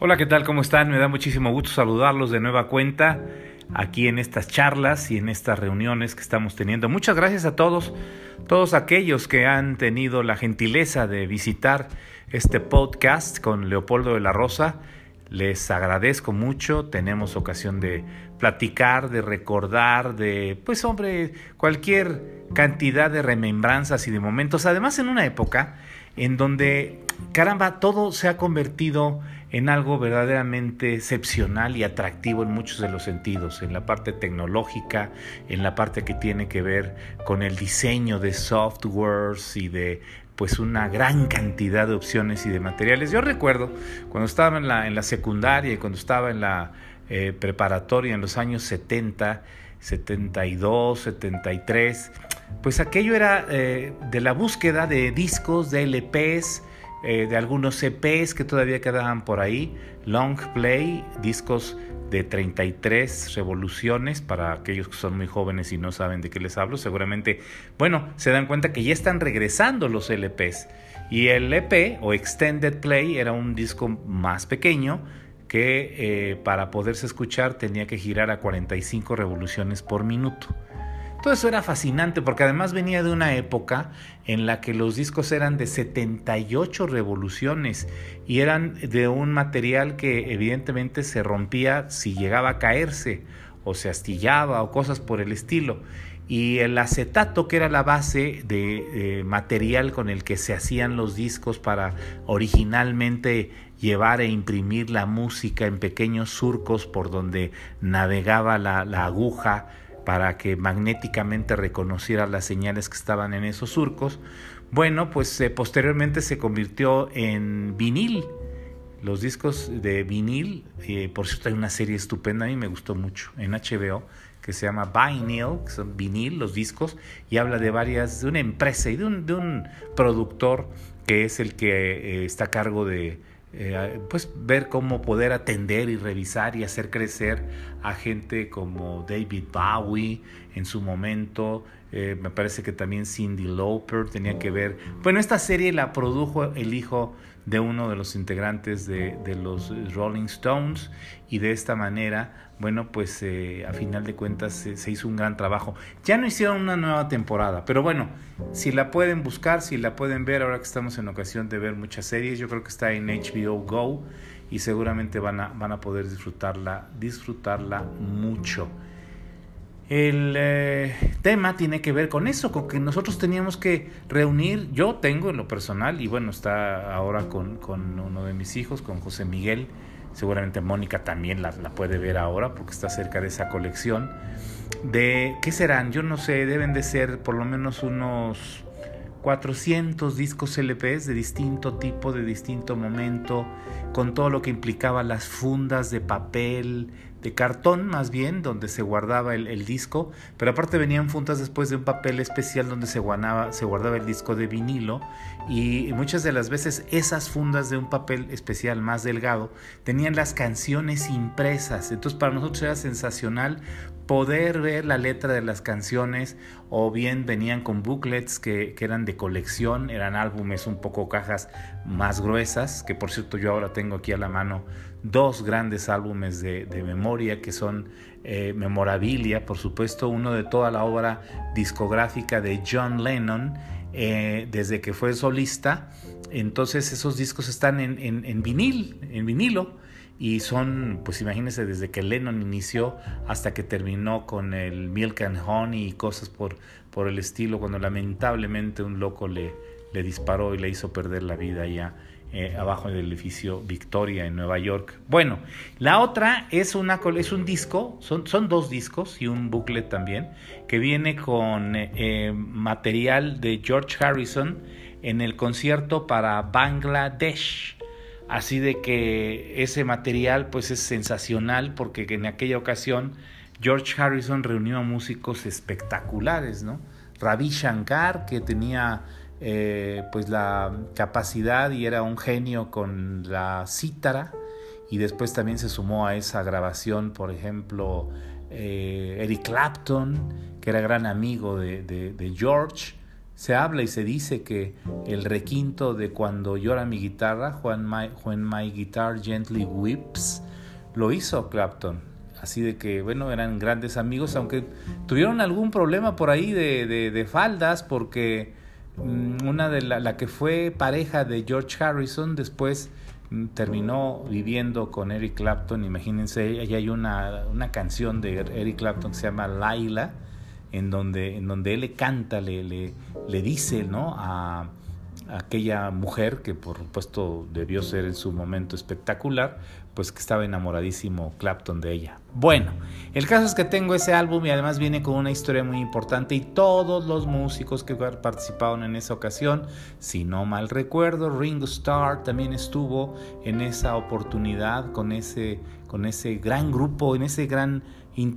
Hola, ¿qué tal? ¿Cómo están? Me da muchísimo gusto saludarlos de nueva cuenta aquí en estas charlas y en estas reuniones que estamos teniendo. Muchas gracias a todos, todos aquellos que han tenido la gentileza de visitar este podcast con Leopoldo de la Rosa. Les agradezco mucho, tenemos ocasión de platicar, de recordar, de, pues hombre, cualquier cantidad de remembranzas y de momentos. Además, en una época en donde, caramba, todo se ha convertido en algo verdaderamente excepcional y atractivo en muchos de los sentidos, en la parte tecnológica, en la parte que tiene que ver con el diseño de softwares y de pues una gran cantidad de opciones y de materiales. Yo recuerdo cuando estaba en la, en la secundaria y cuando estaba en la eh, preparatoria en los años 70, 72, 73, pues aquello era eh, de la búsqueda de discos, de LPs, eh, de algunos CPs que todavía quedaban por ahí, long play, discos de 33 revoluciones para aquellos que son muy jóvenes y no saben de qué les hablo, seguramente, bueno, se dan cuenta que ya están regresando los LPs. Y el EP o Extended Play era un disco más pequeño que eh, para poderse escuchar tenía que girar a 45 revoluciones por minuto. Todo eso era fascinante porque además venía de una época en la que los discos eran de 78 revoluciones y eran de un material que evidentemente se rompía si llegaba a caerse o se astillaba o cosas por el estilo. Y el acetato, que era la base de, material con el que se hacían los discos para originalmente llevar e imprimir la música en pequeños surcos por donde navegaba la, la aguja, para que magnéticamente reconociera las señales que estaban en esos surcos. Bueno, pues eh, posteriormente se convirtió en vinil. Los discos de vinil, eh, por cierto hay una serie estupenda, a mí me gustó mucho, en HBO, que se llama Vinyl, que son vinil, los discos, y habla de varias, de una empresa y de un, de un productor que es el que eh, está a cargo de, eh, pues ver cómo poder atender y revisar y hacer crecer a gente como David Bowie en su momento. Eh, me parece que también Cindy Lauper tenía que ver. Bueno, esta serie la produjo el hijo de uno de los integrantes de, los Rolling Stones y de esta manera, bueno, pues eh, a final de cuentas se, hizo un gran trabajo. Ya no hicieron una nueva temporada, pero bueno, si la pueden buscar, si la pueden ver, ahora que estamos en ocasión de ver muchas series, yo creo que está en HBO Go y seguramente van a, van a poder disfrutarla, disfrutarla mucho. El eh, tema tiene que ver con eso, con que nosotros teníamos que reunir, yo tengo en lo personal, y bueno, está ahora con, con uno de mis hijos, con José Miguel, seguramente Mónica también la, la, puede ver ahora porque está cerca de esa colección, de, ¿qué serán? Yo no sé, deben de ser por lo menos unos 400 discos LPs de distinto tipo, de distinto momento, con todo lo que implicaba las fundas de papel, de cartón más bien, donde se guardaba el, disco, pero aparte venían fundas después de un papel especial donde se guardaba, se guardaba el disco de vinilo y muchas de las veces esas fundas de un papel especial más delgado tenían las canciones impresas, entonces para nosotros era sensacional poder ver la letra de las canciones o bien venían con booklets que, que, eran de colección, eran álbumes un poco cajas más gruesas, que por cierto yo ahora tengo aquí a la mano dos grandes álbumes de, memoria que son eh, memorabilia, por supuesto, uno de toda la obra discográfica de John Lennon eh, desde que fue solista. Entonces esos discos están en, vinil, en vinilo, y son, pues imagínense, desde que Lennon inició hasta que terminó con el Milk and Honey y cosas por, por el estilo, cuando lamentablemente un loco le, le disparó y le hizo perder la vida ya eh, abajo del edificio Victoria en Nueva York. Bueno, la otra es, una, es un disco, son, dos discos y un booklet también, que viene con eh, material de George Harrison en el concierto para Bangladesh. Así de que ese material pues es sensacional porque en aquella ocasión George Harrison reunió a músicos espectaculares, ¿no? Ravi Shankar, que tenía eh, pues la capacidad y era un genio con la cítara y después también se sumó a esa grabación por ejemplo eh, Eric Clapton que era gran amigo de, George se habla y se dice que el requinto de cuando llora mi guitarra, When My, My Guitar Gently Whips, lo hizo Clapton. Así de que, bueno, eran grandes amigos, aunque tuvieron algún problema por ahí de, de, faldas, porque una de la, que fue pareja de George Harrison después mm, terminó viviendo con Eric Clapton. Imagínense, ahí hay una, una canción de Eric Clapton que se llama Laila en donde, en donde él le canta, le, le, le dice ¿no? a, aquella mujer que por supuesto debió ser en su momento espectacular, pues que estaba enamoradísimo Clapton de ella. Bueno, el caso es que tengo ese álbum y además viene con una historia muy importante y todos los músicos que participaron en esa ocasión, si no mal recuerdo, Ringo Starr también estuvo en esa oportunidad con ese, con ese gran grupo, en ese gran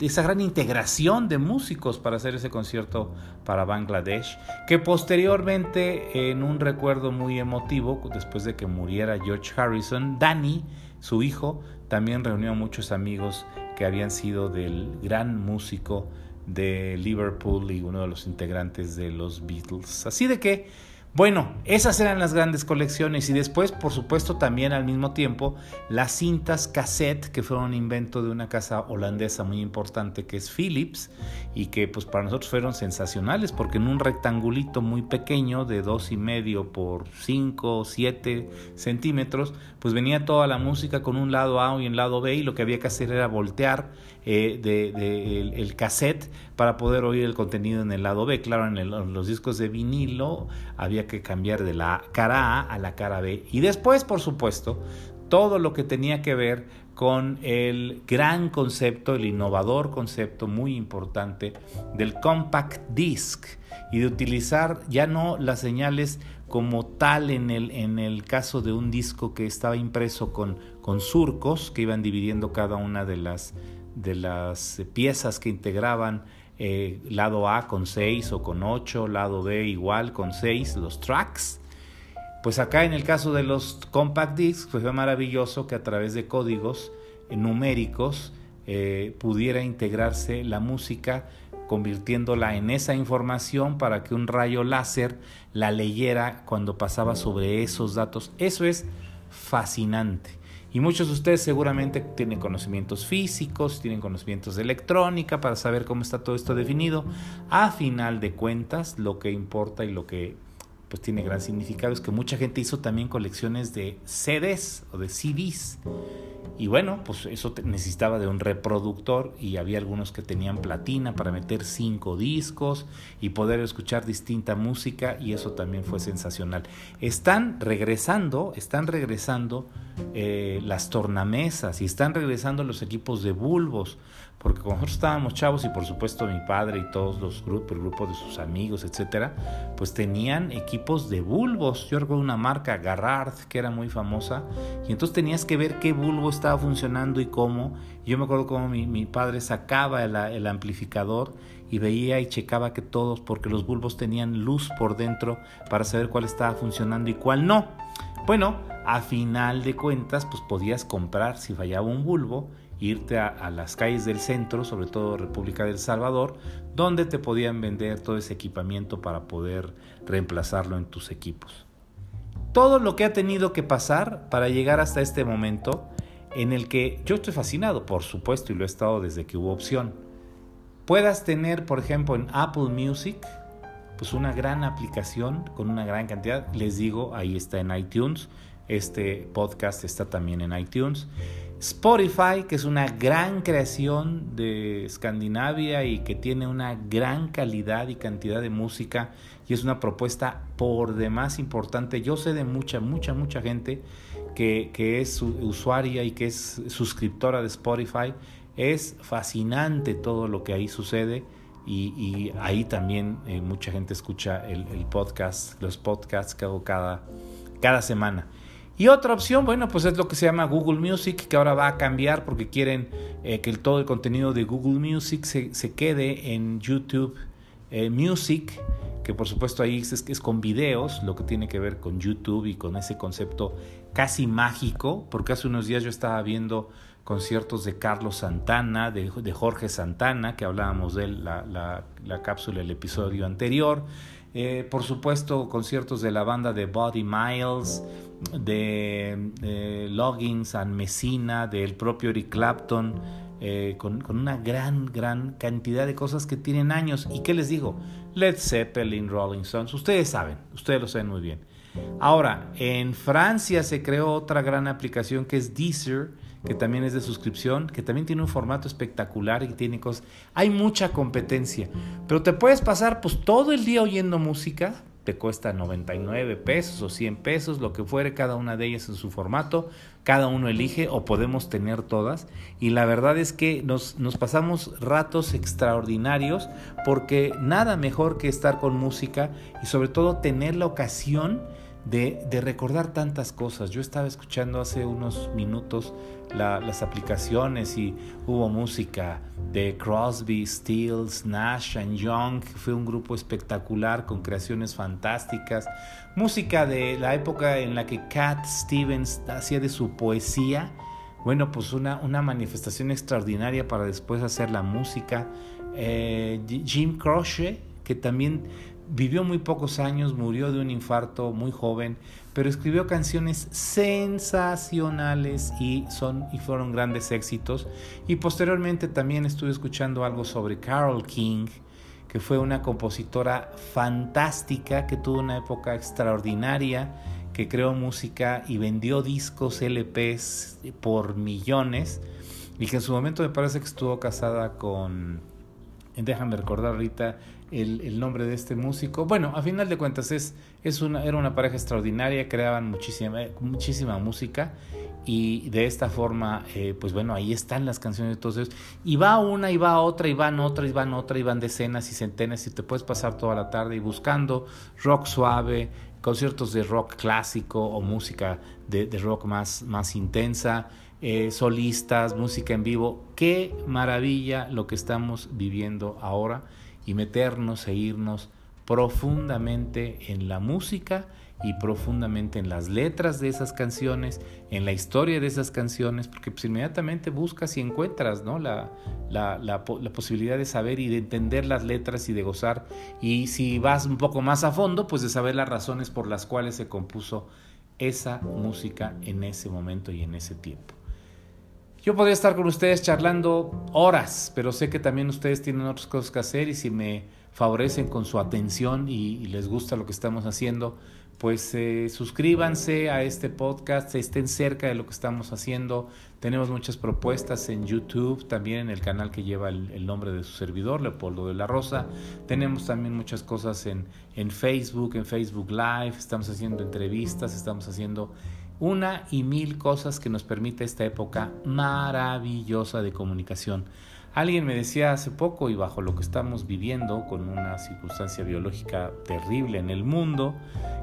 esa gran integración de músicos para hacer ese concierto para Bangladesh, que posteriormente, en un recuerdo muy emotivo, después de que muriera George Harrison, Danny, su hijo, también reunió a muchos amigos que habían sido del gran músico de Liverpool y uno de los integrantes de los Beatles. Así de que bueno, esas eran las grandes colecciones y después, por supuesto, también al mismo tiempo, las cintas cassette, que fueron un invento de una casa holandesa muy importante que es Philips y que pues para nosotros fueron sensacionales porque en un rectangulito muy pequeño de dos y medio por 5 o 7 centímetros, pues venía toda la música con un lado A y un lado B y lo que había que hacer era voltear eh, de, el, cassette para poder oír el contenido en el lado B. Claro, en, los discos de vinilo había que cambiar de la cara A a la cara B. Y después, por supuesto, todo lo que tenía que ver con el gran concepto, el innovador concepto muy importante del compact disc y de utilizar ya no las señales como tal en el, en el caso de un disco que estaba impreso con, con surcos que iban dividiendo cada una de las de las piezas que integraban eh, lado A con 6 o con 8, lado B igual con 6, los tracks. Pues acá en el caso de los compact discs pues fue maravilloso que a través de códigos numéricos eh, pudiera integrarse la música convirtiéndola en esa información para que un rayo láser la leyera cuando pasaba sobre esos datos. Eso es fascinante. Y muchos de ustedes seguramente tienen conocimientos físicos, tienen conocimientos de electrónica para saber cómo está todo esto definido. A final de cuentas, lo que importa y lo que pues tiene gran significado es que mucha gente hizo también colecciones de CDs o de CDs. Y bueno, pues eso necesitaba de un reproductor y había algunos que tenían platina para meter cinco discos y poder escuchar distinta música y eso también fue sensacional. Están regresando, están regresando eh, las tornamesas y están regresando los equipos de bulbos porque cuando nosotros estábamos chavos y por supuesto mi padre y todos los grupos, de sus amigos, etcétera, pues tenían equipos de bulbos. Yo recuerdo una marca Garrard que era muy famosa y entonces tenías que ver qué bulbo estaba funcionando y cómo. Yo me acuerdo cómo mi, mi padre sacaba el, el, amplificador y veía y checaba que todos, porque los bulbos tenían luz por dentro para saber cuál estaba funcionando y cuál no. Bueno, a final de cuentas, pues podías comprar si fallaba un bulbo irte a, las calles del centro, sobre todo República del Salvador, donde te podían vender todo ese equipamiento para poder reemplazarlo en tus equipos. Todo lo que ha tenido que pasar para llegar hasta este momento en el que yo estoy fascinado, por supuesto, y lo he estado desde que hubo opción. Puedas tener, por ejemplo, en Apple Music, pues una gran aplicación con una gran cantidad. Les digo, ahí está en iTunes. Este podcast está también en iTunes. Spotify, que es una gran creación de Escandinavia y que tiene una gran calidad y cantidad de música y es una propuesta por demás importante. Yo sé de mucha, mucha, mucha gente que, es usuaria y que es suscriptora de Spotify. Es fascinante todo lo que ahí sucede y, ahí también eh, mucha gente escucha el, podcast, los podcasts que hago cada, cada semana. Y otra opción, bueno, pues es lo que se llama Google Music, que ahora va a cambiar porque quieren eh, que todo el contenido de Google Music se, quede en YouTube eh, Music, que por supuesto ahí es, es con videos, lo que tiene que ver con YouTube y con ese concepto casi mágico, porque hace unos días yo estaba viendo conciertos de Carlos Santana, de, Jorge Santana, que hablábamos de él, la, la cápsula, el episodio anterior, Eh, por supuesto, conciertos de la banda de Body Miles, de Loggins and Messina, del propio Eric Clapton, eh, con, con, una gran, gran cantidad de cosas que tienen años. ¿Y qué les digo? Led Zeppelin, Rolling Stones, ustedes saben, ustedes lo saben muy bien. Ahora, en Francia se creó otra gran aplicación que es Deezer, que también es de suscripción, que también tiene un formato espectacular y tiene cosas. Hay mucha competencia, pero te puedes pasar pues todo el día oyendo música, te cuesta 99 pesos o 100 pesos, lo que fuere cada una de ellas en su formato, cada uno elige o podemos tener todas y la verdad es que nos, nos pasamos ratos extraordinarios porque nada mejor que estar con música y sobre todo tener la ocasión de, recordar tantas cosas. Yo estaba escuchando hace unos minutos las aplicaciones y hubo música de Crosby, Stills, Nash and Young, fue un grupo espectacular con creaciones fantásticas. Música de la época en la que Cat Stevens hacía de su poesía. Bueno, pues una, una manifestación extraordinaria para después hacer la música. Eh, Jim Croce, que también Vivió muy pocos años, murió de un infarto muy joven, pero escribió canciones sensacionales y, son, y fueron grandes éxitos. Y posteriormente también estuve escuchando algo sobre Carol King, que fue una compositora fantástica, que tuvo una época extraordinaria, que creó música y vendió discos LPs por millones, y que en su momento me parece que estuvo casada con, déjame recordar ahorita, el, nombre de este músico. Bueno, a final de cuentas es, es una, era una pareja extraordinaria, creaban muchísima, muchísima música y de esta forma, eh, pues bueno, ahí están las canciones de todos ellos. Y va una, y va otra, y van otra, y van otra, y van decenas y centenas, y te puedes pasar toda la tarde y buscando rock suave, conciertos de rock clásico o música de, rock más, más intensa. Eh, solistas, música en vivo. Qué maravilla lo que estamos viviendo ahora y meternos e irnos profundamente en la música y profundamente en las letras de esas canciones, en la historia de esas canciones, porque pues inmediatamente buscas y encuentras ¿no? la, la, la, posibilidad de saber y de entender las letras y de gozar. Y si vas un poco más a fondo, pues de saber las razones por las cuales se compuso esa música en ese momento y en ese tiempo. Yo podría estar con ustedes charlando horas, pero sé que también ustedes tienen otras cosas que hacer y si me favorecen con su atención y, les gusta lo que estamos haciendo, pues eh, suscríbanse a este podcast, estén cerca de lo que estamos haciendo. Tenemos muchas propuestas en YouTube, también en el canal que lleva el, nombre de su servidor, Leopoldo de la Rosa. Tenemos también muchas cosas en, en Facebook, en Facebook Live, estamos haciendo entrevistas, estamos haciendo una y mil cosas que nos permite esta época maravillosa de comunicación. Alguien me decía hace poco, y bajo lo que estamos viviendo, con una circunstancia biológica terrible en el mundo,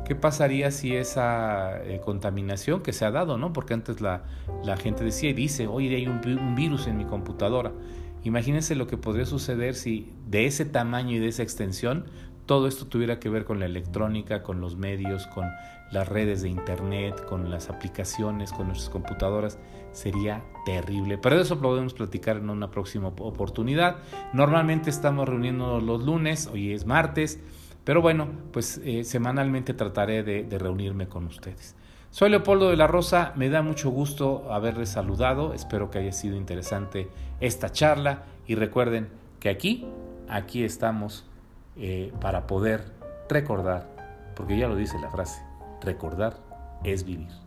¿qué pasaría si esa eh, contaminación que se ha dado, ¿no? Porque antes la, la gente decía y dice, hoy hay un, un virus en mi computadora. Imagínense lo que podría suceder si de ese tamaño y de esa extensión todo esto tuviera que ver con la electrónica, con los medios, con las redes de internet, con las aplicaciones, con nuestras computadoras, sería terrible. Pero de eso podemos platicar en una próxima oportunidad. Normalmente estamos reuniéndonos los lunes, hoy es martes, pero bueno, pues eh, semanalmente trataré de, de reunirme con ustedes. Soy Leopoldo de la Rosa, me da mucho gusto haberles saludado, espero que haya sido interesante esta charla y recuerden que aquí, aquí estamos eh, para poder recordar, porque ya lo dice la frase, recordar es vivir.